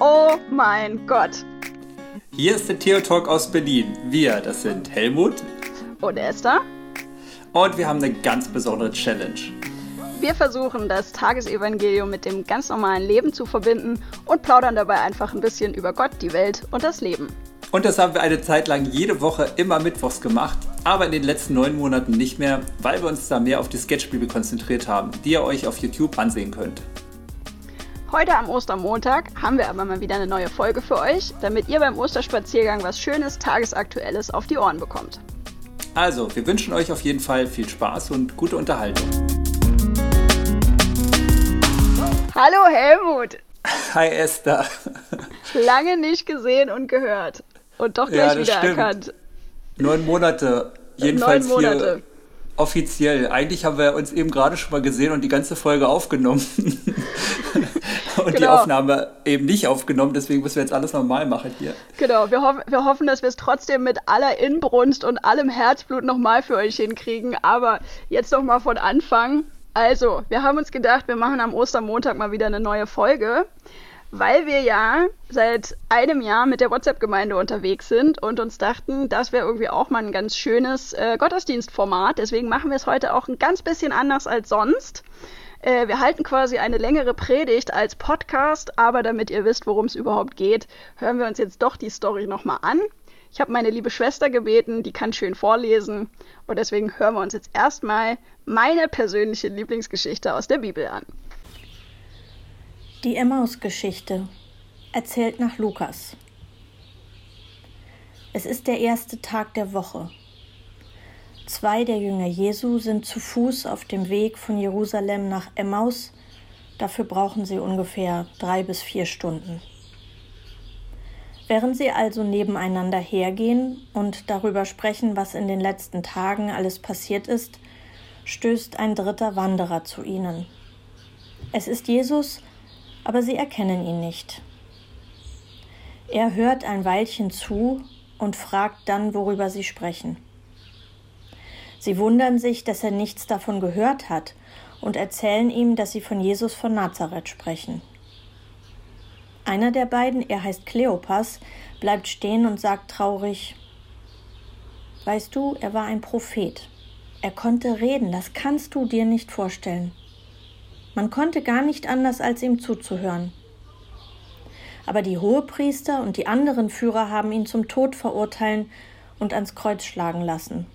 Oh mein Gott. Hier ist der Theo Talk aus Berlin. Wir, das sind Helmut und Esther. Und wir haben eine ganz besondere Challenge. Wir versuchen, das Tagesevangelium mit dem ganz normalen Leben zu verbinden und plaudern dabei einfach ein bisschen über Gott, die Welt und das Leben. Und das haben wir eine Zeit lang jede Woche immer mittwochs gemacht, aber in den letzten neun Monaten nicht mehr, weil wir uns da mehr auf die Sketchbibel konzentriert haben, die ihr euch auf YouTube ansehen könnt. Heute am Ostermontag haben wir aber mal wieder eine neue Folge für euch, damit ihr beim Osterspaziergang was Schönes, Tagesaktuelles auf die Ohren bekommt. Also, wir wünschen euch auf jeden Fall viel Spaß und gute Unterhaltung. Hallo Helmut! Hi Esther! Lange nicht gesehen und gehört. Und doch gleich ja, wiedererkannt. Neun Monate. Jedenfalls Neun Monate. Offiziell. Eigentlich haben wir uns eben gerade schon mal gesehen und die ganze Folge aufgenommen. und genau. die Aufnahme eben nicht aufgenommen. Deswegen müssen wir jetzt alles normal machen hier. Genau. Wir, hoff wir hoffen, dass wir es trotzdem mit aller Inbrunst und allem Herzblut nochmal für euch hinkriegen. Aber jetzt nochmal von Anfang. Also, wir haben uns gedacht, wir machen am Ostermontag mal wieder eine neue Folge weil wir ja seit einem Jahr mit der WhatsApp-Gemeinde unterwegs sind und uns dachten, das wäre irgendwie auch mal ein ganz schönes äh, Gottesdienstformat. Deswegen machen wir es heute auch ein ganz bisschen anders als sonst. Äh, wir halten quasi eine längere Predigt als Podcast, aber damit ihr wisst, worum es überhaupt geht, hören wir uns jetzt doch die Story nochmal an. Ich habe meine liebe Schwester gebeten, die kann schön vorlesen und deswegen hören wir uns jetzt erstmal meine persönliche Lieblingsgeschichte aus der Bibel an. Die Emmaus-Geschichte erzählt nach Lukas. Es ist der erste Tag der Woche. Zwei der Jünger Jesu sind zu Fuß auf dem Weg von Jerusalem nach Emmaus. Dafür brauchen sie ungefähr drei bis vier Stunden. Während sie also nebeneinander hergehen und darüber sprechen, was in den letzten Tagen alles passiert ist, stößt ein dritter Wanderer zu ihnen. Es ist Jesus, aber sie erkennen ihn nicht. Er hört ein Weilchen zu und fragt dann, worüber sie sprechen. Sie wundern sich, dass er nichts davon gehört hat und erzählen ihm, dass sie von Jesus von Nazareth sprechen. Einer der beiden, er heißt Kleopas, bleibt stehen und sagt traurig Weißt du, er war ein Prophet. Er konnte reden, das kannst du dir nicht vorstellen. Man konnte gar nicht anders, als ihm zuzuhören. Aber die Hohepriester und die anderen Führer haben ihn zum Tod verurteilen und ans Kreuz schlagen lassen.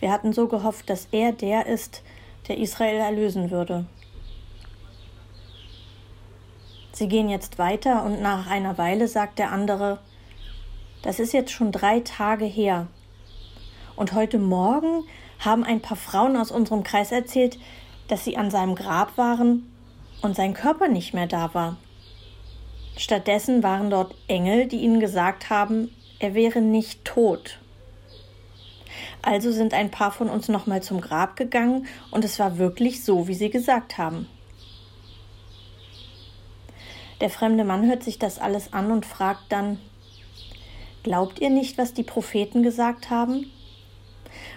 Wir hatten so gehofft, dass er der ist, der Israel erlösen würde. Sie gehen jetzt weiter und nach einer Weile sagt der andere, das ist jetzt schon drei Tage her. Und heute Morgen haben ein paar Frauen aus unserem Kreis erzählt, dass sie an seinem Grab waren und sein Körper nicht mehr da war. Stattdessen waren dort Engel, die ihnen gesagt haben, er wäre nicht tot. Also sind ein paar von uns nochmal zum Grab gegangen und es war wirklich so, wie sie gesagt haben. Der fremde Mann hört sich das alles an und fragt dann Glaubt ihr nicht, was die Propheten gesagt haben?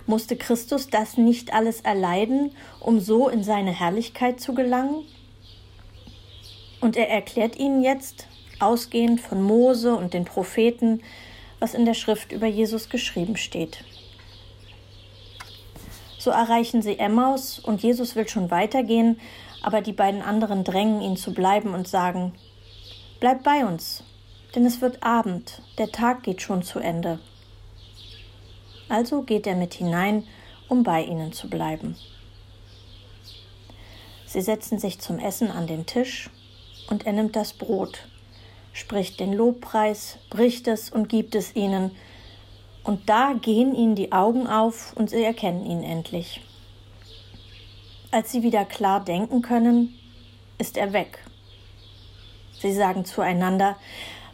Musste Christus das nicht alles erleiden, um so in seine Herrlichkeit zu gelangen? Und er erklärt ihnen jetzt, ausgehend von Mose und den Propheten, was in der Schrift über Jesus geschrieben steht. So erreichen sie Emmaus und Jesus will schon weitergehen, aber die beiden anderen drängen ihn zu bleiben und sagen, Bleib bei uns, denn es wird Abend, der Tag geht schon zu Ende. Also geht er mit hinein, um bei ihnen zu bleiben. Sie setzen sich zum Essen an den Tisch und er nimmt das Brot, spricht den Lobpreis, bricht es und gibt es ihnen, und da gehen ihnen die Augen auf und sie erkennen ihn endlich. Als sie wieder klar denken können, ist er weg. Sie sagen zueinander,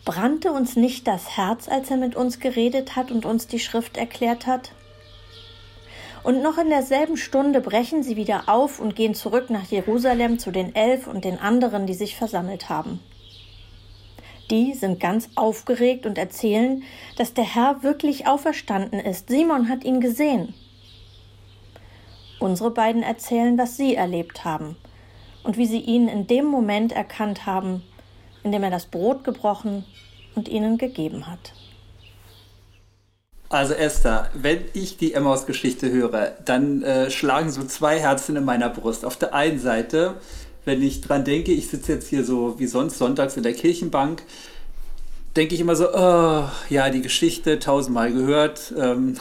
Brannte uns nicht das Herz, als er mit uns geredet hat und uns die Schrift erklärt hat? Und noch in derselben Stunde brechen sie wieder auf und gehen zurück nach Jerusalem zu den Elf und den anderen, die sich versammelt haben. Die sind ganz aufgeregt und erzählen, dass der Herr wirklich auferstanden ist. Simon hat ihn gesehen. Unsere beiden erzählen, was sie erlebt haben und wie sie ihn in dem Moment erkannt haben, indem er das Brot gebrochen und ihnen gegeben hat. Also Esther, wenn ich die Emmaus-Geschichte höre, dann äh, schlagen so zwei Herzen in meiner Brust. Auf der einen Seite, wenn ich dran denke, ich sitze jetzt hier so wie sonst sonntags in der Kirchenbank, denke ich immer so, oh, ja, die Geschichte tausendmal gehört ähm,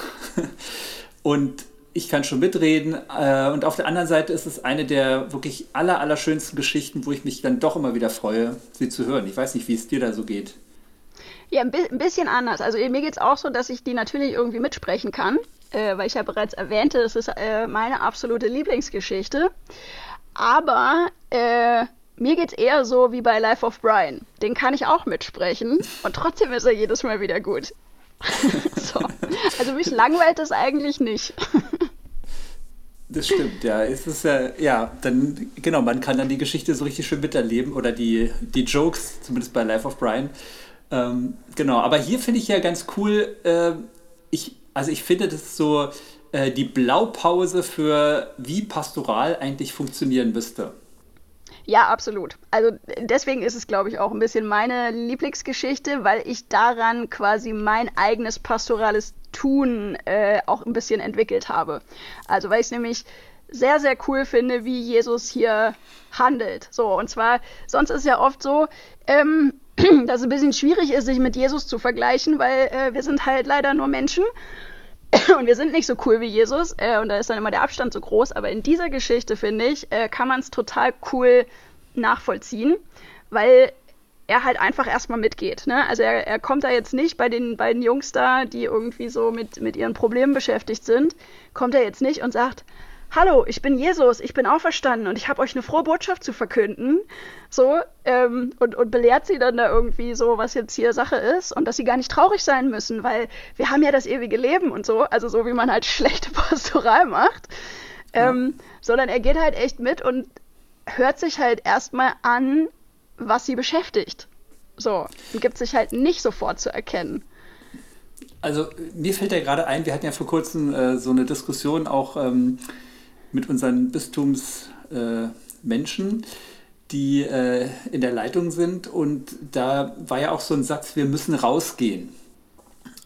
und ich kann schon mitreden. Äh, und auf der anderen Seite ist es eine der wirklich aller, allerschönsten Geschichten, wo ich mich dann doch immer wieder freue, sie zu hören. Ich weiß nicht, wie es dir da so geht. Ja, ein, ein bisschen anders. Also mir geht es auch so, dass ich die natürlich irgendwie mitsprechen kann, äh, weil ich ja bereits erwähnte, das ist äh, meine absolute Lieblingsgeschichte. Aber äh, mir geht es eher so wie bei Life of Brian. Den kann ich auch mitsprechen und trotzdem ist er jedes Mal wieder gut. so. Also mich langweilt das eigentlich nicht. Das stimmt, ja. Es ist ja, ja, dann, genau, man kann dann die Geschichte so richtig schön miterleben oder die, die Jokes, zumindest bei Life of Brian, ähm, genau, aber hier finde ich ja ganz cool, äh, ich, also ich finde, das so äh, die Blaupause für, wie Pastoral eigentlich funktionieren müsste. Ja, absolut. Also deswegen ist es, glaube ich, auch ein bisschen meine Lieblingsgeschichte, weil ich daran quasi mein eigenes pastorales Tun äh, auch ein bisschen entwickelt habe. Also weil ich es nämlich sehr, sehr cool finde, wie Jesus hier handelt. So, und zwar, sonst ist ja oft so, ähm, dass es ein bisschen schwierig ist, sich mit Jesus zu vergleichen, weil äh, wir sind halt leider nur Menschen und wir sind nicht so cool wie Jesus äh, und da ist dann immer der Abstand so groß. Aber in dieser Geschichte, finde ich, äh, kann man es total cool nachvollziehen, weil er halt einfach erstmal mitgeht. Ne? Also er, er kommt da jetzt nicht bei den beiden Jungs da, die irgendwie so mit, mit ihren Problemen beschäftigt sind, kommt er jetzt nicht und sagt, hallo, ich bin Jesus, ich bin auferstanden und ich habe euch eine frohe Botschaft zu verkünden. So, ähm, und, und belehrt sie dann da irgendwie so, was jetzt hier Sache ist und dass sie gar nicht traurig sein müssen, weil wir haben ja das ewige Leben und so, also so wie man halt schlechte Pastoral macht. Ähm, ja. Sondern er geht halt echt mit und hört sich halt erstmal an, was sie beschäftigt. So, und gibt sich halt nicht sofort zu erkennen. Also mir fällt ja gerade ein, wir hatten ja vor kurzem äh, so eine Diskussion auch ähm, mit unseren Bistumsmenschen, äh, die äh, in der Leitung sind. Und da war ja auch so ein Satz, wir müssen rausgehen.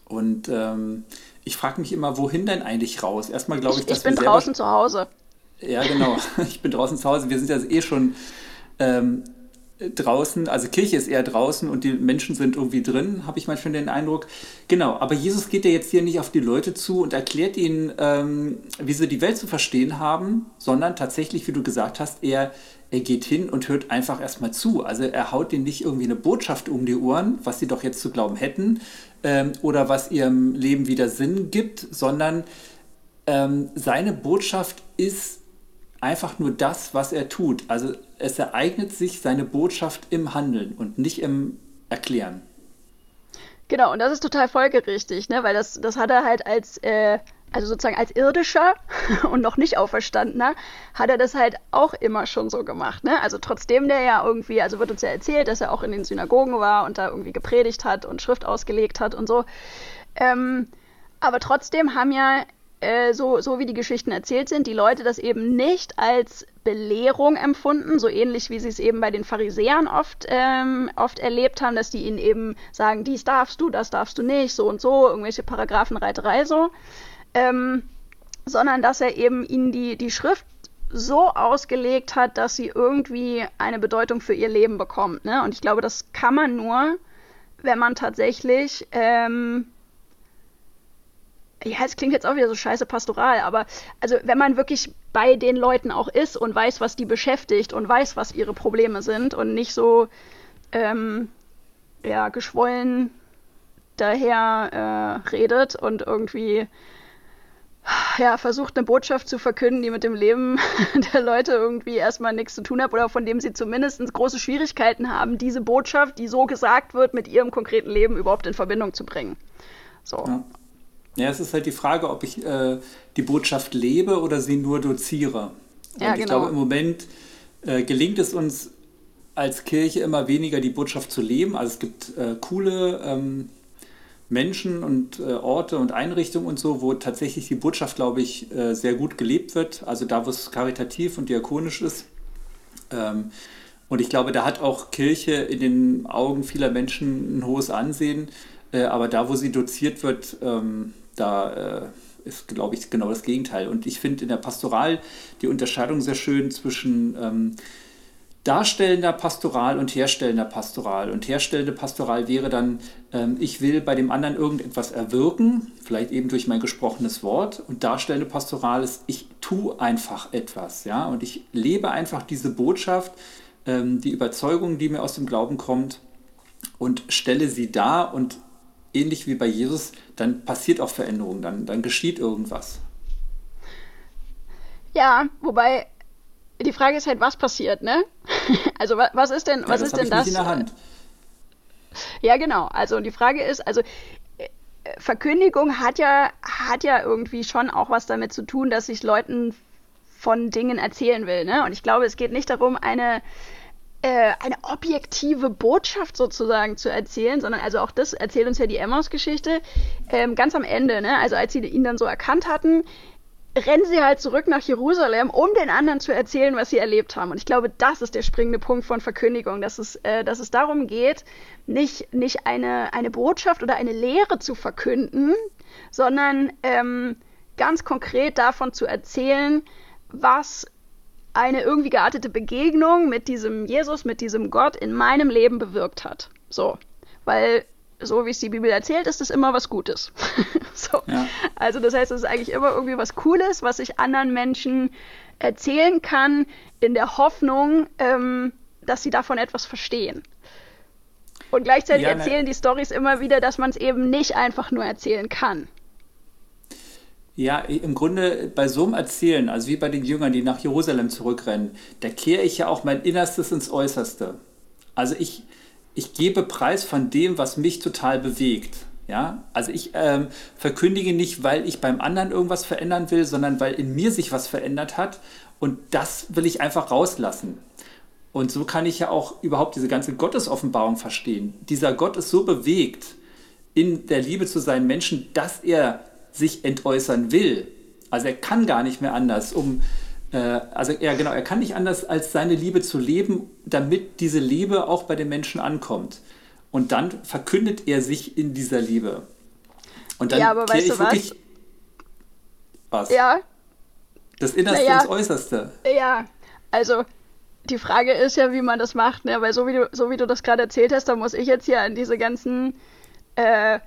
Und ähm, ich frage mich immer, wohin denn eigentlich raus? Erstmal glaube ich, ich, dass ich bin wir draußen zu Hause. Ja, genau. Ich bin draußen zu Hause. Wir sind ja eh schon ähm, draußen, also Kirche ist eher draußen und die Menschen sind irgendwie drin, habe ich manchmal den Eindruck. Genau, aber Jesus geht ja jetzt hier nicht auf die Leute zu und erklärt ihnen, ähm, wie sie die Welt zu verstehen haben, sondern tatsächlich, wie du gesagt hast, er, er geht hin und hört einfach erstmal zu. Also er haut ihnen nicht irgendwie eine Botschaft um die Ohren, was sie doch jetzt zu glauben hätten ähm, oder was ihrem Leben wieder Sinn gibt, sondern ähm, seine Botschaft ist einfach nur das, was er tut. Also es ereignet sich seine Botschaft im Handeln und nicht im Erklären. Genau, und das ist total folgerichtig, ne? weil das, das hat er halt als, äh, also sozusagen als irdischer und noch nicht auferstandener, hat er das halt auch immer schon so gemacht. Ne? Also trotzdem der ja irgendwie, also wird uns ja erzählt, dass er auch in den Synagogen war und da irgendwie gepredigt hat und Schrift ausgelegt hat und so. Ähm, aber trotzdem haben ja äh, so, so wie die Geschichten erzählt sind, die Leute das eben nicht als Belehrung empfunden, so ähnlich wie sie es eben bei den Pharisäern oft, ähm, oft erlebt haben, dass die ihnen eben sagen, dies darfst du, das darfst du nicht, so und so, irgendwelche Paragraphenreiterei so, ähm, sondern dass er eben ihnen die, die Schrift so ausgelegt hat, dass sie irgendwie eine Bedeutung für ihr Leben bekommt. Ne? Und ich glaube, das kann man nur, wenn man tatsächlich ähm, ja, es klingt jetzt auch wieder so scheiße pastoral, aber also wenn man wirklich bei den Leuten auch ist und weiß, was die beschäftigt und weiß, was ihre Probleme sind und nicht so ähm, ja, geschwollen daher äh, redet und irgendwie ja, versucht eine Botschaft zu verkünden, die mit dem Leben der Leute irgendwie erstmal nichts zu tun hat oder von dem sie zumindest große Schwierigkeiten haben, diese Botschaft, die so gesagt wird, mit ihrem konkreten Leben überhaupt in Verbindung zu bringen. So. Ja. Ja, es ist halt die Frage, ob ich äh, die Botschaft lebe oder sie nur doziere. Und ja, genau. ich glaube, im Moment äh, gelingt es uns als Kirche immer weniger, die Botschaft zu leben. Also es gibt äh, coole ähm, Menschen und äh, Orte und Einrichtungen und so, wo tatsächlich die Botschaft, glaube ich, äh, sehr gut gelebt wird. Also da, wo es karitativ und diakonisch ist. Ähm, Und ich glaube, da hat auch Kirche in den Augen vieler Menschen ein hohes Ansehen. Äh, aber da, wo sie doziert wird, ähm, da äh, ist, glaube ich, genau das Gegenteil. Und ich finde in der Pastoral die Unterscheidung sehr schön zwischen ähm, darstellender Pastoral und herstellender Pastoral. Und herstellende Pastoral wäre dann, ähm, ich will bei dem anderen irgendetwas erwirken, vielleicht eben durch mein gesprochenes Wort. Und darstellende Pastoral ist, ich tue einfach etwas. Ja? Und ich lebe einfach diese Botschaft ähm, die Überzeugung, die mir aus dem Glauben kommt, und stelle sie dar und ähnlich wie bei Jesus, dann passiert auch Veränderung, dann, dann geschieht irgendwas. Ja, wobei die Frage ist halt, was passiert, ne? Also was ist denn, was ja, das ist denn das? in der Hand. Ja, genau. Also die Frage ist, also äh, Verkündigung hat ja, hat ja irgendwie schon auch was damit zu tun, dass ich Leuten von Dingen erzählen will. Ne? Und ich glaube, es geht nicht darum, eine, äh, eine objektive Botschaft sozusagen zu erzählen, sondern also auch das erzählt uns ja die Emmaus-Geschichte ähm, ganz am Ende, ne? also als sie ihn dann so erkannt hatten, rennen sie halt zurück nach Jerusalem, um den anderen zu erzählen, was sie erlebt haben. Und ich glaube, das ist der springende Punkt von Verkündigung, dass es, äh, dass es darum geht, nicht, nicht eine, eine Botschaft oder eine Lehre zu verkünden, sondern ähm, ganz konkret davon zu erzählen, was eine irgendwie geartete Begegnung mit diesem Jesus, mit diesem Gott in meinem Leben bewirkt hat. So. Weil, so wie es die Bibel erzählt, ist es immer was Gutes. so. Ja. Also, das heißt, es ist eigentlich immer irgendwie was Cooles, was ich anderen Menschen erzählen kann, in der Hoffnung, ähm, dass sie davon etwas verstehen. Und gleichzeitig ja, ne. erzählen die Stories immer wieder, dass man es eben nicht einfach nur erzählen kann. Ja, im Grunde bei so einem Erzählen, also wie bei den Jüngern, die nach Jerusalem zurückrennen, da kehre ich ja auch mein Innerstes ins Äußerste. Also ich, ich gebe Preis von dem, was mich total bewegt. Ja, also ich ähm, verkündige nicht, weil ich beim anderen irgendwas verändern will, sondern weil in mir sich was verändert hat und das will ich einfach rauslassen. Und so kann ich ja auch überhaupt diese ganze Gottesoffenbarung verstehen. Dieser Gott ist so bewegt in der Liebe zu seinen Menschen, dass er sich entäußern will. Also er kann gar nicht mehr anders, um äh, also ja genau, er kann nicht anders als seine Liebe zu leben, damit diese Liebe auch bei den Menschen ankommt. Und dann verkündet er sich in dieser Liebe. Und dann ja, aber weißt du wirklich, was? was? Ja. Das Innerste naja, ins Äußerste. Ja, also die Frage ist ja, wie man das macht, ne? Weil so wie du, so wie du das gerade erzählt hast, da muss ich jetzt hier an diese ganzen äh,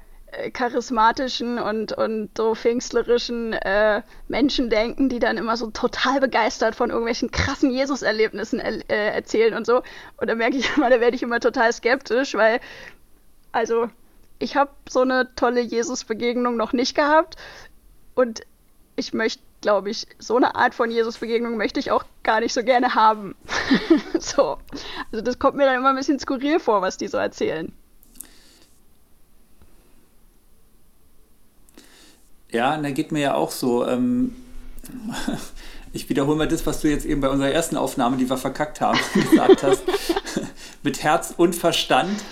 charismatischen und, und so pfingstlerischen äh, Menschen denken, die dann immer so total begeistert von irgendwelchen krassen Jesus-Erlebnissen er, äh, erzählen und so. Und da merke ich immer, da werde ich immer total skeptisch, weil, also, ich habe so eine tolle Jesus-Begegnung noch nicht gehabt und ich möchte, glaube ich, so eine Art von Jesus-Begegnung möchte ich auch gar nicht so gerne haben. so. Also das kommt mir dann immer ein bisschen skurril vor, was die so erzählen. Ja, da geht mir ja auch so. Ähm, ich wiederhole mal das, was du jetzt eben bei unserer ersten Aufnahme, die wir verkackt haben, gesagt hast. Mit Herz und Verstand.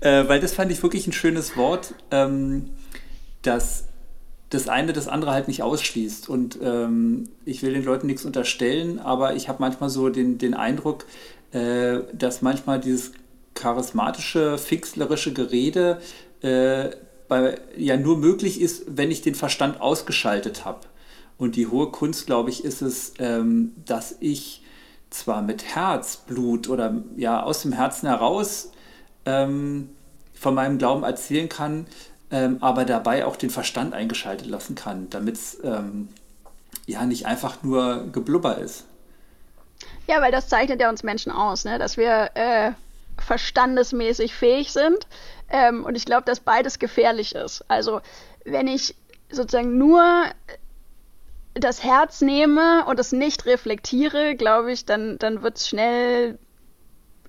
äh, weil das fand ich wirklich ein schönes Wort, ähm, dass das eine das andere halt nicht ausschließt. Und ähm, ich will den Leuten nichts unterstellen, aber ich habe manchmal so den, den Eindruck, äh, dass manchmal dieses charismatische, fixlerische Gerede äh, bei, ja nur möglich ist, wenn ich den Verstand ausgeschaltet habe. Und die hohe Kunst, glaube ich, ist es, ähm, dass ich zwar mit Herzblut oder ja aus dem Herzen heraus ähm, von meinem Glauben erzählen kann, ähm, aber dabei auch den Verstand eingeschaltet lassen kann, damit es ähm, ja nicht einfach nur Geblubber ist. Ja, weil das zeichnet ja uns Menschen aus, ne? dass wir äh, verstandesmäßig fähig sind, ähm, und ich glaube, dass beides gefährlich ist. Also, wenn ich sozusagen nur das Herz nehme und es nicht reflektiere, glaube ich, dann, dann wird es schnell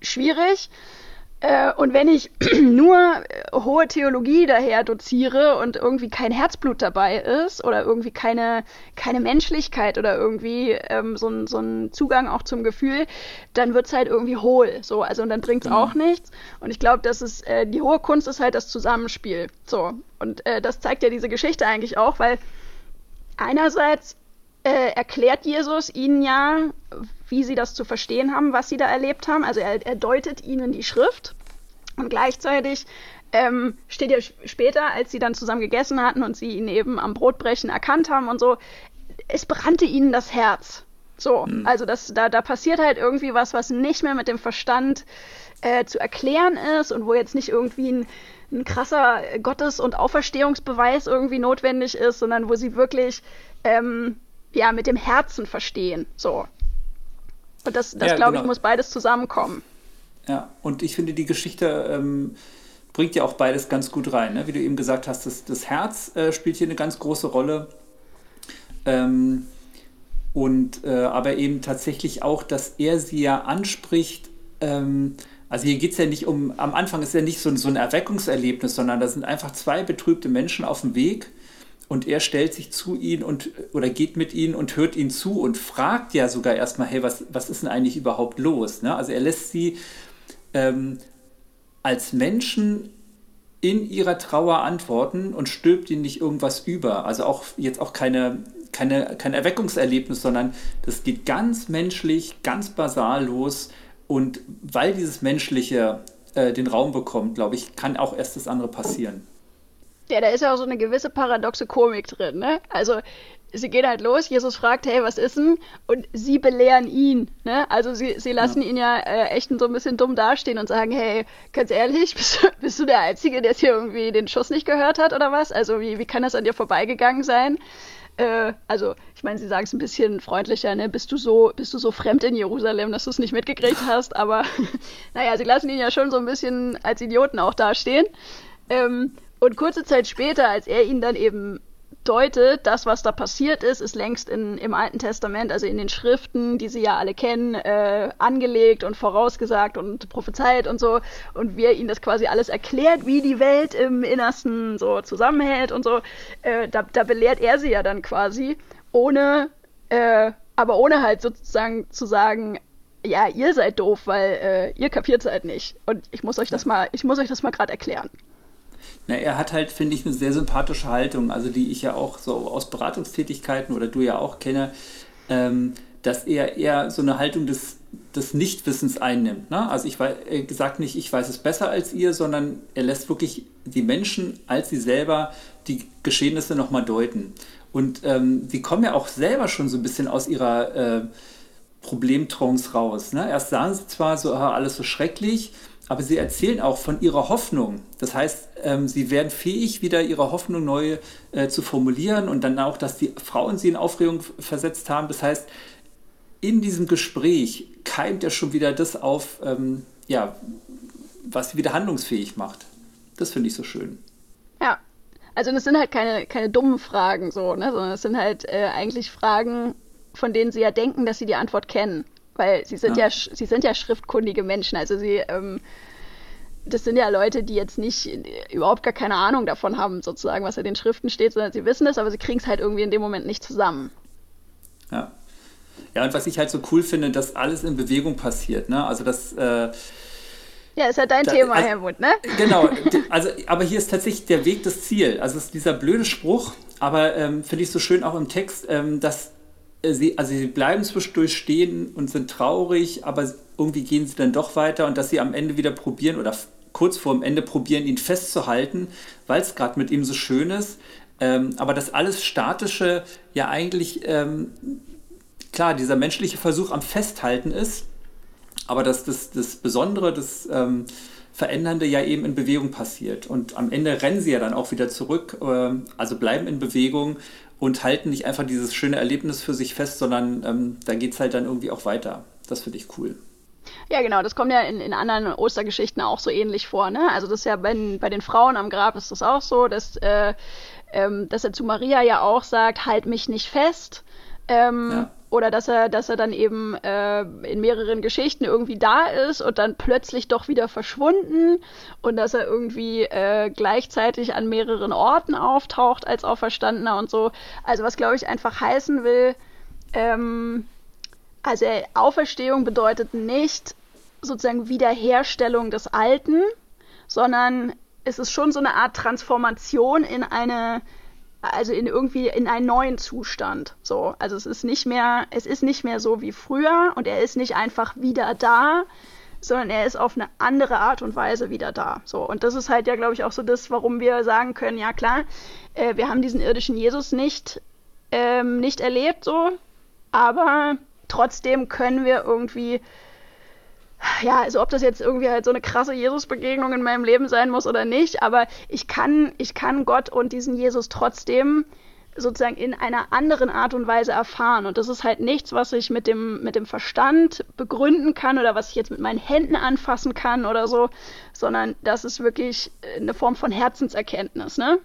schwierig. Äh, und wenn ich nur äh, hohe Theologie daher doziere und irgendwie kein Herzblut dabei ist oder irgendwie keine, keine Menschlichkeit oder irgendwie ähm, so, ein, so ein Zugang auch zum Gefühl, dann wird es halt irgendwie hohl. So, also und dann bringt es mhm. auch nichts. Und ich glaube, dass es äh, die hohe Kunst ist halt das Zusammenspiel. So. Und äh, das zeigt ja diese Geschichte eigentlich auch, weil einerseits äh, erklärt Jesus ihnen ja, wie sie das zu verstehen haben, was sie da erlebt haben. Also er, er deutet ihnen die Schrift und gleichzeitig ähm, steht ja später, als sie dann zusammen gegessen hatten und sie ihn eben am Brotbrechen erkannt haben und so, es brannte ihnen das Herz. So, mhm. also das, da, da passiert halt irgendwie was, was nicht mehr mit dem Verstand äh, zu erklären ist und wo jetzt nicht irgendwie ein, ein krasser Gottes- und Auferstehungsbeweis irgendwie notwendig ist, sondern wo sie wirklich ähm, ja, mit dem Herzen verstehen. So. Und das, das ja, glaube genau. ich, muss beides zusammenkommen. Ja, und ich finde, die Geschichte ähm, bringt ja auch beides ganz gut rein. Ne? Wie du eben gesagt hast, das, das Herz äh, spielt hier eine ganz große Rolle. Ähm, und äh, aber eben tatsächlich auch, dass er sie ja anspricht. Ähm, also hier geht es ja nicht um, am Anfang ist ja nicht so, so ein Erweckungserlebnis, sondern da sind einfach zwei betrübte Menschen auf dem Weg und er stellt sich zu ihnen und oder geht mit ihnen und hört ihnen zu und fragt ja sogar erstmal, hey, was, was ist denn eigentlich überhaupt los? Ne? Also er lässt sie ähm, als Menschen in ihrer Trauer antworten und stülpt ihnen nicht irgendwas über. Also auch jetzt auch keine, keine, kein Erweckungserlebnis, sondern das geht ganz menschlich, ganz basal los. Und weil dieses Menschliche äh, den Raum bekommt, glaube ich, kann auch erst das andere passieren. Ja, da ist ja auch so eine gewisse paradoxe Komik drin, ne? Also sie gehen halt los, Jesus fragt, hey, was ist denn? Und sie belehren ihn. Ne? Also sie, sie lassen ja. ihn ja äh, echt so ein bisschen dumm dastehen und sagen, hey, ganz ehrlich, bist, bist du der Einzige, der hier irgendwie den Schuss nicht gehört hat oder was? Also wie, wie kann das an dir vorbeigegangen sein? Äh, also, ich meine, sie sagen es ein bisschen freundlicher, ne? Bist du so, bist du so fremd in Jerusalem, dass du es nicht mitgekriegt hast? Aber naja, sie lassen ihn ja schon so ein bisschen als Idioten auch dastehen. Ähm, und kurze Zeit später, als er ihn dann eben deutet, das, was da passiert ist, ist längst in, im Alten Testament, also in den Schriften, die sie ja alle kennen, äh, angelegt und vorausgesagt und prophezeit und so. Und wie er ihnen das quasi alles erklärt, wie die Welt im Innersten so zusammenhält und so. Äh, da, da belehrt er sie ja dann quasi, ohne, äh, aber ohne halt sozusagen zu sagen, ja, ihr seid doof, weil äh, ihr kapiert es halt nicht. Und ich muss euch das mal, ich muss euch das mal gerade erklären. Na, er hat halt, finde ich, eine sehr sympathische Haltung, also die ich ja auch so aus Beratungstätigkeiten oder du ja auch kenne, ähm, dass er eher so eine Haltung des, des Nichtwissens einnimmt. Ne? Also ich weiß, er sagt nicht, ich weiß es besser als ihr, sondern er lässt wirklich die Menschen als sie selber die Geschehnisse nochmal deuten. Und ähm, die kommen ja auch selber schon so ein bisschen aus ihrer äh, Problemtrance raus. Ne? Erst sagen sie zwar so, ah, alles so schrecklich, aber sie erzählen auch von ihrer Hoffnung. Das heißt, ähm, sie werden fähig, wieder ihre Hoffnung neu äh, zu formulieren und dann auch, dass die Frauen sie in Aufregung versetzt haben. Das heißt, in diesem Gespräch keimt ja schon wieder das auf, ähm, ja, was sie wieder handlungsfähig macht. Das finde ich so schön. Ja, also das sind halt keine, keine dummen Fragen so, ne? sondern es sind halt äh, eigentlich Fragen, von denen sie ja denken, dass sie die Antwort kennen weil sie sind ja, ja sie sind ja schriftkundige Menschen. Also sie, ähm, das sind ja Leute, die jetzt nicht überhaupt gar keine Ahnung davon haben, sozusagen, was in den Schriften steht, sondern sie wissen es, aber sie kriegen es halt irgendwie in dem Moment nicht zusammen. Ja. Ja, und was ich halt so cool finde, dass alles in Bewegung passiert, ne? Also das äh, ja, ist ja dein da, Thema, also, Helmut, ne? Genau, also, aber hier ist tatsächlich der Weg das Ziel. Also es ist dieser blöde Spruch, aber ähm, finde ich so schön auch im Text, ähm, dass äh, sie, also sie bleiben zwischendurch stehen und sind traurig, aber irgendwie gehen sie dann doch weiter und dass sie am Ende wieder probieren oder kurz vor dem Ende probieren, ihn festzuhalten, weil es gerade mit ihm so schön ist. Ähm, aber das alles Statische ja eigentlich, ähm, klar, dieser menschliche Versuch am Festhalten ist, aber dass das, das Besondere, das ähm, Verändernde ja eben in Bewegung passiert. Und am Ende rennen sie ja dann auch wieder zurück, äh, also bleiben in Bewegung und halten nicht einfach dieses schöne Erlebnis für sich fest, sondern ähm, da geht es halt dann irgendwie auch weiter. Das finde ich cool. Ja, genau, das kommt ja in, in anderen Ostergeschichten auch so ähnlich vor. Ne? Also das ist ja bei, bei den Frauen am Grab ist das auch so, dass, äh, ähm, dass er zu Maria ja auch sagt, halt mich nicht fest. Ähm, ja. Oder dass er, dass er dann eben äh, in mehreren Geschichten irgendwie da ist und dann plötzlich doch wieder verschwunden und dass er irgendwie äh, gleichzeitig an mehreren Orten auftaucht als Auferstandener und so. Also was glaube ich einfach heißen will, ähm, also Auferstehung bedeutet nicht sozusagen Wiederherstellung des Alten, sondern es ist schon so eine Art Transformation in eine also in irgendwie in einen neuen Zustand. So, also es ist nicht mehr, es ist nicht mehr so wie früher und er ist nicht einfach wieder da, sondern er ist auf eine andere Art und Weise wieder da. So, und das ist halt ja, glaube ich, auch so das, warum wir sagen können, ja klar, äh, wir haben diesen irdischen Jesus nicht, ähm, nicht erlebt, so, aber trotzdem können wir irgendwie ja, also ob das jetzt irgendwie halt so eine krasse Jesus-Begegnung in meinem Leben sein muss oder nicht, aber ich kann, ich kann Gott und diesen Jesus trotzdem sozusagen in einer anderen Art und Weise erfahren. Und das ist halt nichts, was ich mit dem, mit dem Verstand begründen kann oder was ich jetzt mit meinen Händen anfassen kann oder so, sondern das ist wirklich eine Form von Herzenserkenntnis, ne?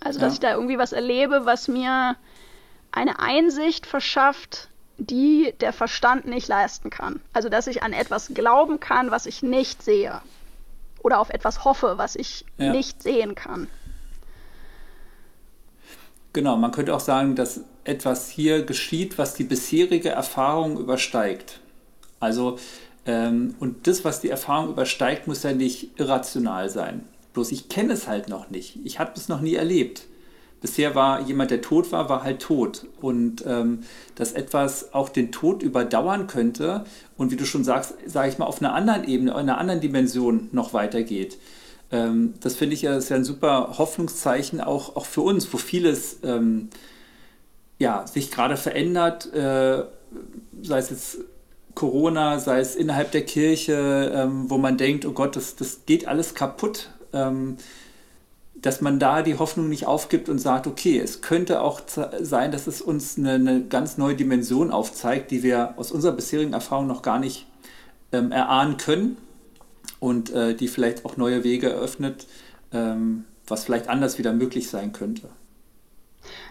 Also, dass ja. ich da irgendwie was erlebe, was mir eine Einsicht verschafft, die der Verstand nicht leisten kann. Also dass ich an etwas glauben kann, was ich nicht sehe. Oder auf etwas hoffe, was ich ja. nicht sehen kann. Genau, man könnte auch sagen, dass etwas hier geschieht, was die bisherige Erfahrung übersteigt. Also, ähm, und das, was die Erfahrung übersteigt, muss ja nicht irrational sein. Bloß ich kenne es halt noch nicht. Ich habe es noch nie erlebt. Bisher war jemand, der tot war, war halt tot. Und ähm, dass etwas auch den Tod überdauern könnte und wie du schon sagst, sage ich mal, auf einer anderen Ebene, in einer anderen Dimension noch weitergeht. Ähm, das finde ich ja, ist ja ein super Hoffnungszeichen auch, auch für uns, wo vieles ähm, ja, sich gerade verändert, äh, sei es jetzt Corona, sei es innerhalb der Kirche, ähm, wo man denkt, oh Gott, das, das geht alles kaputt. Dass man da die Hoffnung nicht aufgibt und sagt, okay, es könnte auch sein, dass es uns eine, eine ganz neue Dimension aufzeigt, die wir aus unserer bisherigen Erfahrung noch gar nicht ähm, erahnen können und äh, die vielleicht auch neue Wege eröffnet, ähm, was vielleicht anders wieder möglich sein könnte.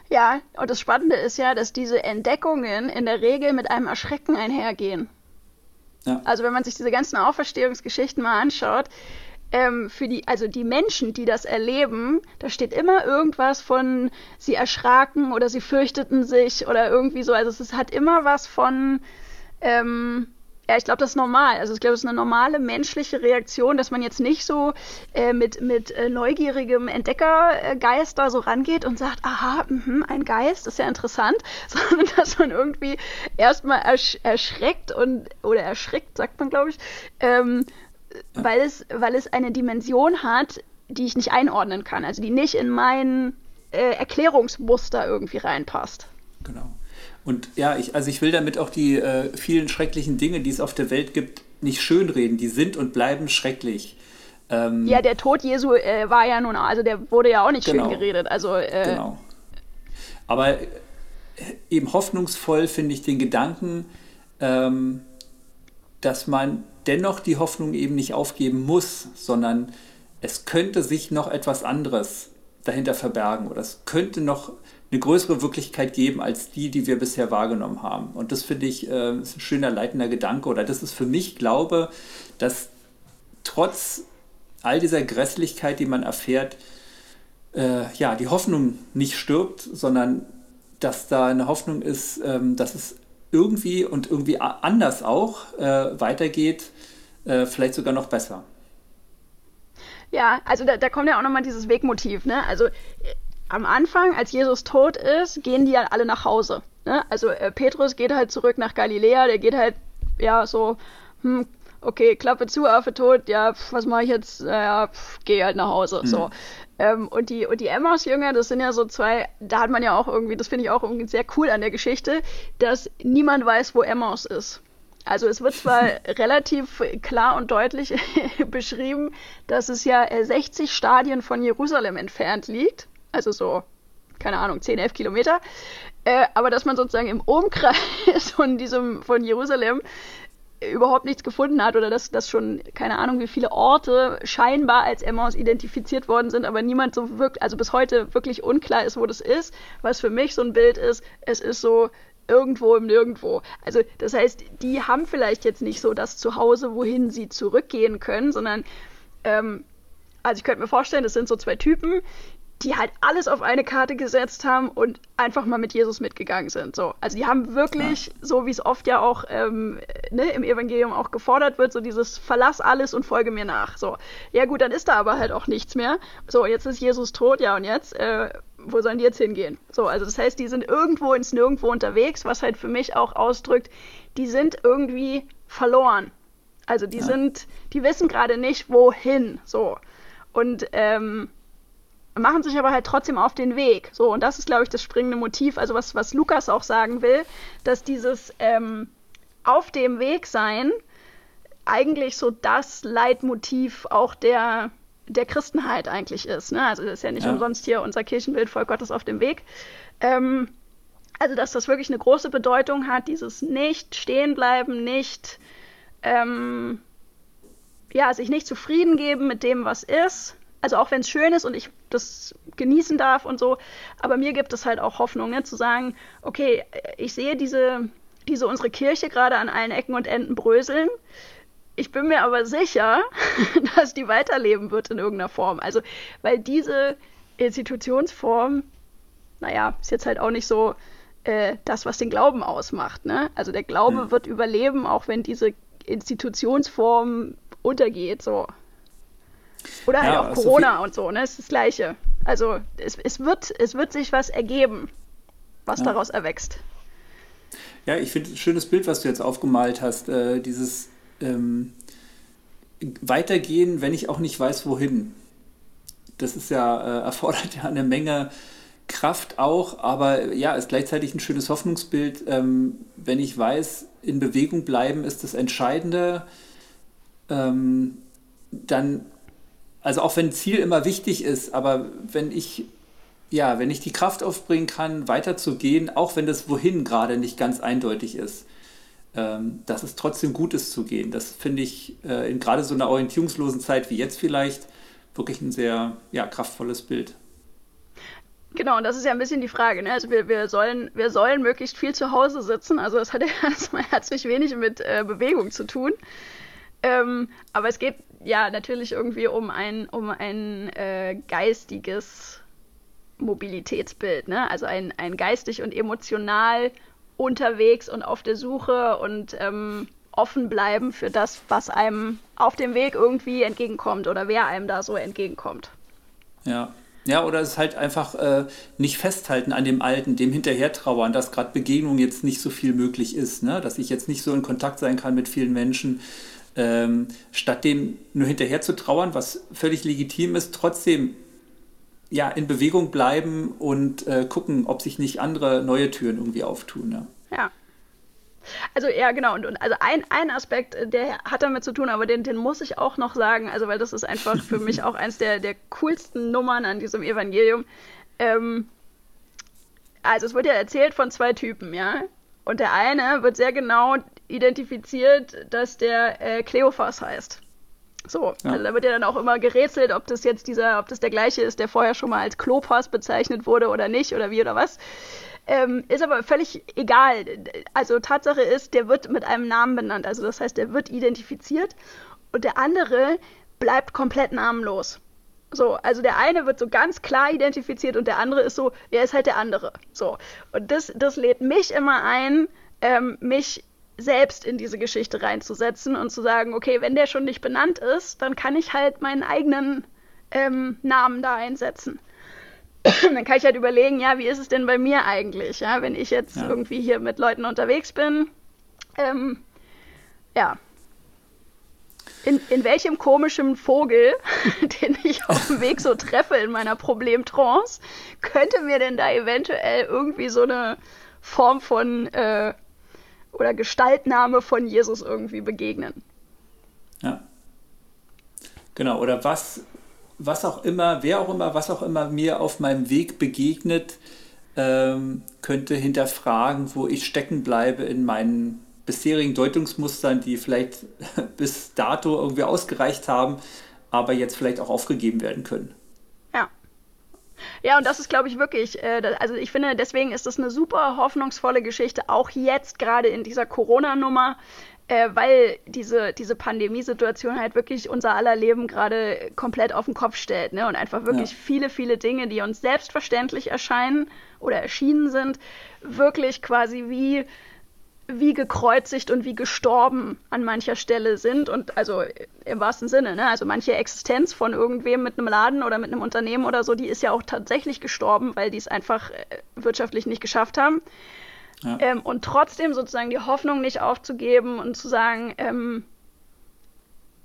Ja, und das Spannende ist ja, dass diese Entdeckungen in der Regel mit einem Erschrecken einhergehen. Ja. Also wenn man sich diese ganzen Auferstehungsgeschichten mal anschaut, ähm, für die, also die Menschen, die das erleben, da steht immer irgendwas von, sie erschraken oder sie fürchteten sich oder irgendwie so. Also es ist, hat immer was von, ähm, ja, ich glaube, das ist normal. Also ich glaube, es ist eine normale menschliche Reaktion, dass man jetzt nicht so äh, mit, mit äh, neugierigem Entdeckergeist da so rangeht und sagt, aha, mh, ein Geist, ist ja interessant, sondern dass man irgendwie erstmal ersch erschreckt und, oder erschrickt, sagt man, glaube ich, ähm, weil, es, weil es eine Dimension hat, die ich nicht einordnen kann, also die nicht in mein äh, Erklärungsmuster irgendwie reinpasst. Genau. Und ja, ich, also ich will damit auch die äh, vielen schrecklichen Dinge, die es auf der Welt gibt, nicht schönreden. Die sind und bleiben schrecklich. Ähm, ja, der Tod Jesu äh, war ja nun, also der wurde ja auch nicht genau, schön geredet. Also, äh, genau. Aber äh, eben hoffnungsvoll finde ich den Gedanken, ähm, dass man dennoch die Hoffnung eben nicht aufgeben muss, sondern es könnte sich noch etwas anderes dahinter verbergen oder es könnte noch eine größere Wirklichkeit geben als die, die wir bisher wahrgenommen haben. Und das finde ich äh, ist ein schöner leitender Gedanke oder das ist für mich Glaube, dass trotz all dieser Grässlichkeit, die man erfährt, äh, ja, die Hoffnung nicht stirbt, sondern dass da eine Hoffnung ist, ähm, dass es irgendwie und irgendwie anders auch äh, weitergeht, äh, vielleicht sogar noch besser. Ja, also da, da kommt ja auch nochmal dieses Wegmotiv, ne? Also äh, am Anfang, als Jesus tot ist, gehen die ja alle nach Hause. Ne? Also äh, Petrus geht halt zurück nach Galiläa, der geht halt, ja, so, hm, okay, Klappe zu, Affe tot, ja, pf, was mache ich jetzt? Naja, geh halt nach Hause. Mhm. So. Ähm, und die, und die Emmaus-Jünger, das sind ja so zwei, da hat man ja auch irgendwie, das finde ich auch irgendwie sehr cool an der Geschichte, dass niemand weiß, wo Emmaus ist. Also es wird zwar relativ klar und deutlich beschrieben, dass es ja 60 Stadien von Jerusalem entfernt liegt, also so, keine Ahnung, 10, 11 Kilometer, äh, aber dass man sozusagen im Umkreis von diesem, von Jerusalem überhaupt nichts gefunden hat oder dass, dass schon keine Ahnung wie viele Orte scheinbar als Emmaus identifiziert worden sind, aber niemand so wirklich, also bis heute wirklich unklar ist, wo das ist. Was für mich so ein Bild ist, es ist so irgendwo im Nirgendwo. Also das heißt, die haben vielleicht jetzt nicht so das Zuhause, wohin sie zurückgehen können, sondern ähm, also ich könnte mir vorstellen, das sind so zwei Typen, die halt alles auf eine Karte gesetzt haben und einfach mal mit Jesus mitgegangen sind. So, also die haben wirklich, ja. so wie es oft ja auch ähm, ne, im Evangelium auch gefordert wird, so dieses Verlass alles und folge mir nach. So, ja gut, dann ist da aber halt auch nichts mehr. So, jetzt ist Jesus tot, ja und jetzt, äh, wo sollen die jetzt hingehen? So, also das heißt, die sind irgendwo ins Nirgendwo unterwegs, was halt für mich auch ausdrückt, die sind irgendwie verloren. Also die ja. sind, die wissen gerade nicht, wohin. So. Und ähm, machen sich aber halt trotzdem auf den Weg. So, und das ist, glaube ich, das springende Motiv, also was, was Lukas auch sagen will, dass dieses ähm, auf dem Weg sein eigentlich so das Leitmotiv auch der, der Christenheit eigentlich ist. Ne? Also das ist ja nicht ja. umsonst hier unser Kirchenbild Volk Gottes auf dem Weg. Ähm, also dass das wirklich eine große Bedeutung hat, dieses nicht stehen bleiben, nicht ähm, ja, sich nicht zufrieden geben mit dem, was ist. Also auch wenn es schön ist und ich das genießen darf und so, aber mir gibt es halt auch Hoffnung, ne, zu sagen, okay, ich sehe diese, diese unsere Kirche gerade an allen Ecken und Enden bröseln. Ich bin mir aber sicher, dass die weiterleben wird in irgendeiner Form. Also, weil diese Institutionsform, naja, ist jetzt halt auch nicht so äh, das, was den Glauben ausmacht. Ne? Also der Glaube hm. wird überleben, auch wenn diese Institutionsform untergeht. So. Oder halt ja, auch Corona so und so, ne? Es ist das Gleiche. Also es, es, wird, es wird sich was ergeben, was ja. daraus erwächst. Ja, ich finde ein schönes Bild, was du jetzt aufgemalt hast. Äh, dieses ähm, Weitergehen, wenn ich auch nicht weiß, wohin. Das ist ja, äh, erfordert ja eine Menge Kraft auch, aber ja, ist gleichzeitig ein schönes Hoffnungsbild. Ähm, wenn ich weiß, in Bewegung bleiben ist das Entscheidende, ähm, dann also auch wenn Ziel immer wichtig ist, aber wenn ich ja, wenn ich die Kraft aufbringen kann, weiterzugehen, auch wenn das Wohin gerade nicht ganz eindeutig ist, ähm, dass es trotzdem gut ist zu gehen. Das finde ich äh, in gerade so einer orientierungslosen Zeit wie jetzt vielleicht wirklich ein sehr ja, kraftvolles Bild. Genau, und das ist ja ein bisschen die Frage. Ne? Also wir, wir, sollen, wir sollen möglichst viel zu Hause sitzen. Also das hat ja erstmal herzlich wenig mit äh, Bewegung zu tun. Ähm, aber es geht ja natürlich irgendwie um ein, um ein äh, geistiges Mobilitätsbild, ne? Also ein, ein geistig und emotional unterwegs und auf der Suche und ähm, offen bleiben für das, was einem auf dem Weg irgendwie entgegenkommt oder wer einem da so entgegenkommt. Ja. Ja, oder es halt einfach äh, nicht festhalten an dem Alten, dem hinterher trauern, dass gerade Begegnung jetzt nicht so viel möglich ist, ne? dass ich jetzt nicht so in Kontakt sein kann mit vielen Menschen, ähm, statt dem nur hinterher zu trauern, was völlig legitim ist, trotzdem ja, in Bewegung bleiben und äh, gucken, ob sich nicht andere neue Türen irgendwie auftun. Ja. ja. Also ja, genau. Und, und also ein, ein Aspekt, äh, der hat damit zu tun, aber den, den muss ich auch noch sagen, also weil das ist einfach für mich auch eins der, der coolsten Nummern an diesem Evangelium. Ähm, also es wird ja erzählt von zwei Typen, ja. Und der eine wird sehr genau identifiziert, dass der äh, Kleophas heißt. So, ja. also da wird ja dann auch immer gerätselt, ob das jetzt dieser, ob das der gleiche ist, der vorher schon mal als Klopas bezeichnet wurde oder nicht oder wie oder was. Ähm, ist aber völlig egal. Also Tatsache ist, der wird mit einem Namen benannt. Also das heißt, der wird identifiziert und der andere bleibt komplett namenlos. So, also der eine wird so ganz klar identifiziert und der andere ist so, er ist halt der andere. So. Und das, das lädt mich immer ein, ähm, mich selbst in diese Geschichte reinzusetzen und zu sagen, okay, wenn der schon nicht benannt ist, dann kann ich halt meinen eigenen ähm, Namen da einsetzen. dann kann ich halt überlegen, ja, wie ist es denn bei mir eigentlich, ja, wenn ich jetzt ja. irgendwie hier mit Leuten unterwegs bin. Ähm, ja. In, in welchem komischen Vogel, den ich auf dem Weg so treffe in meiner Problemtrance, könnte mir denn da eventuell irgendwie so eine Form von äh, oder Gestaltnahme von Jesus irgendwie begegnen. Ja. Genau, oder was, was auch immer, wer auch immer, was auch immer mir auf meinem Weg begegnet, ähm, könnte hinterfragen, wo ich stecken bleibe in meinen bisherigen Deutungsmustern, die vielleicht bis dato irgendwie ausgereicht haben, aber jetzt vielleicht auch aufgegeben werden können. Ja, und das ist, glaube ich, wirklich, äh, also ich finde, deswegen ist das eine super hoffnungsvolle Geschichte, auch jetzt gerade in dieser Corona-Nummer, äh, weil diese, diese Pandemiesituation halt wirklich unser aller Leben gerade komplett auf den Kopf stellt, ne? Und einfach wirklich ja. viele, viele Dinge, die uns selbstverständlich erscheinen oder erschienen sind, wirklich quasi wie wie gekreuzigt und wie gestorben an mancher Stelle sind und also im wahrsten Sinne, ne? Also manche Existenz von irgendwem mit einem Laden oder mit einem Unternehmen oder so, die ist ja auch tatsächlich gestorben, weil die es einfach äh, wirtschaftlich nicht geschafft haben. Ja. Ähm, und trotzdem sozusagen die Hoffnung nicht aufzugeben und zu sagen, ähm,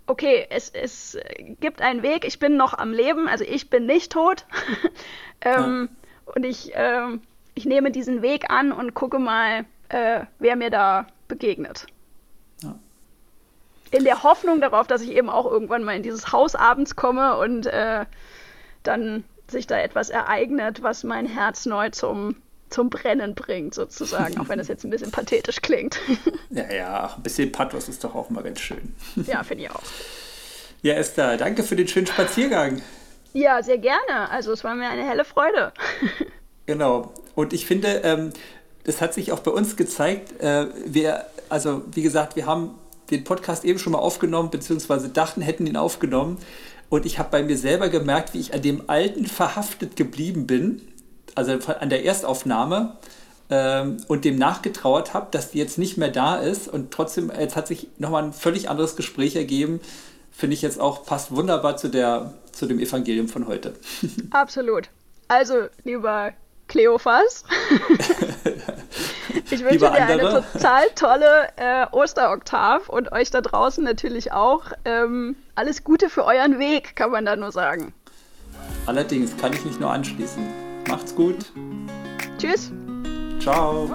okay, es, es gibt einen Weg, ich bin noch am Leben, also ich bin nicht tot. ähm, ja. Und ich, ähm, ich nehme diesen Weg an und gucke mal, äh, wer mir da begegnet. Ja. In der Hoffnung darauf, dass ich eben auch irgendwann mal in dieses Haus abends komme und äh, dann sich da etwas ereignet, was mein Herz neu zum, zum Brennen bringt, sozusagen, auch wenn das jetzt ein bisschen pathetisch klingt. ja, ja, ein bisschen Pathos ist doch auch mal ganz schön. ja, finde ich auch. Ja, Esther, danke für den schönen Spaziergang. Ja, sehr gerne. Also es war mir eine helle Freude. genau. Und ich finde, ähm, das hat sich auch bei uns gezeigt. Äh, wir, also wie gesagt, wir haben den Podcast eben schon mal aufgenommen, beziehungsweise dachten, hätten ihn aufgenommen. Und ich habe bei mir selber gemerkt, wie ich an dem Alten verhaftet geblieben bin, also an der Erstaufnahme, ähm, und dem nachgetrauert habe, dass die jetzt nicht mehr da ist. Und trotzdem, jetzt hat sich nochmal ein völlig anderes Gespräch ergeben. Finde ich jetzt auch, passt wunderbar zu, der, zu dem Evangelium von heute. Absolut. Also, lieber Kleophas. ich wünsche dir eine total tolle äh, Osteroktav und euch da draußen natürlich auch. Ähm, alles Gute für euren Weg, kann man da nur sagen. Allerdings kann ich mich nur anschließen. Macht's gut. Tschüss. Ciao.